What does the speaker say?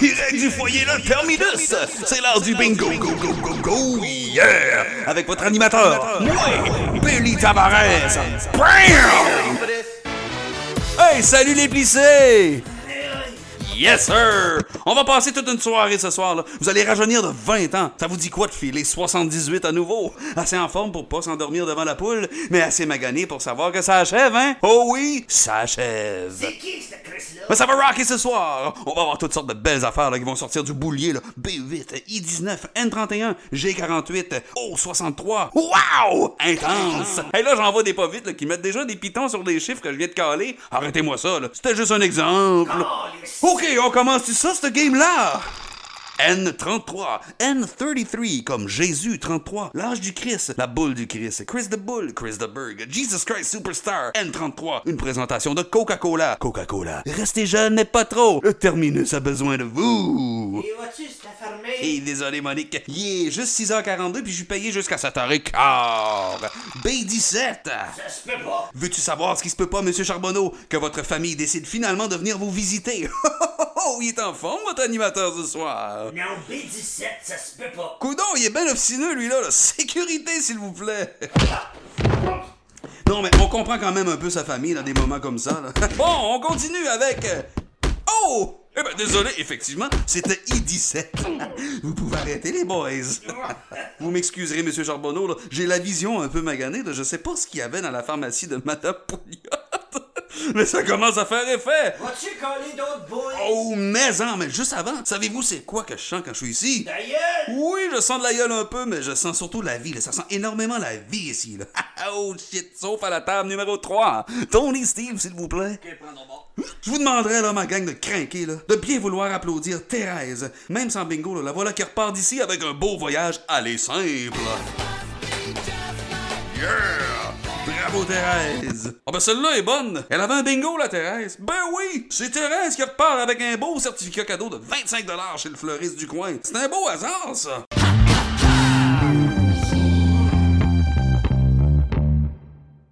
du foyer Le Terminus. C'est l'heure du bingo, go, go, go, go, yeah! Avec votre animateur, moi, Billy Tavares. Bam! Hey, salut les plissés! Yes, sir! On va passer toute une soirée ce soir. Là. Vous allez rajeunir de 20 ans. Ça vous dit quoi de filer 78 à nouveau? Assez en forme pour pas s'endormir devant la poule, mais assez magané pour savoir que ça achève, hein? Oh oui, ça achève. C'est qui Mais ça va rocker ce soir! On va avoir toutes sortes de belles affaires là, qui vont sortir du boulier. Là. B8, I19, N31, G48, O63. Wow! Intense! Et là, j'en vois des pas vite là, qui mettent déjà des pitons sur des chiffres que je viens de caler. Arrêtez-moi ça, là. C'était juste un exemple. OK, on commence ça, ce game-là? N33, N33 comme Jésus 33, l'âge du Christ, la boule du Christ, Chris the Bull, Chris the Berg, Jesus Christ Superstar, N33, une présentation de Coca-Cola. Coca-Cola, restez jeune mais pas trop. Le Terminus a besoin de vous. Et vois-tu, c'est? Hey, désolé Monique, il est juste 6h42 puis je suis payé jusqu'à 7h15. B17. Ça se peut pas. Veux-tu savoir ce qui se peut pas, Monsieur Charbonneau? Que votre famille décide finalement de venir vous visiter. Oh, il est en forme, votre animateur ce soir. Non, B17, ça se peut pas. Coudon, il est bien obstineux, lui, là. Sécurité, s'il vous plaît. Non, mais on comprend quand même un peu sa famille dans des moments comme ça. là. Bon, on continue avec... euh, Oh! Eh ben, désolé, effectivement, c'était I-17. Vous pouvez arrêter, les boys. Vous m'excuserez, Monsieur Charbonneau. J'ai la vision un peu maganée, là. Je sais pas ce qu'il y avait dans la pharmacie de Madame Pouliot. Mais ça commence à faire effet. Vas-tu coller d'autres boules? Oh, mais en, mais juste avant, savez-vous c'est quoi que je sens quand je suis ici? D'ailleurs! Oui, je sens de la gueule un peu, mais je sens surtout la vie. là. Ça sent énormément la vie ici. Là. oh shit, sauf à la table numéro 3. Tony Steve, s'il vous plaît. Je vous demanderais, là, ma gang de crinquer, là, de bien vouloir applaudir Thérèse. Même sans bingo, là, la voilà qui repart d'ici avec un beau voyage aller simple. Yeah! Bravo Thérèse! Ah ben celle-là est bonne! Elle avait un bingo la Thérèse! Ben oui! C'est Thérèse qui repart avec un beau certificat cadeau de 25$ chez le fleuriste du coin. C'est un beau hasard ça!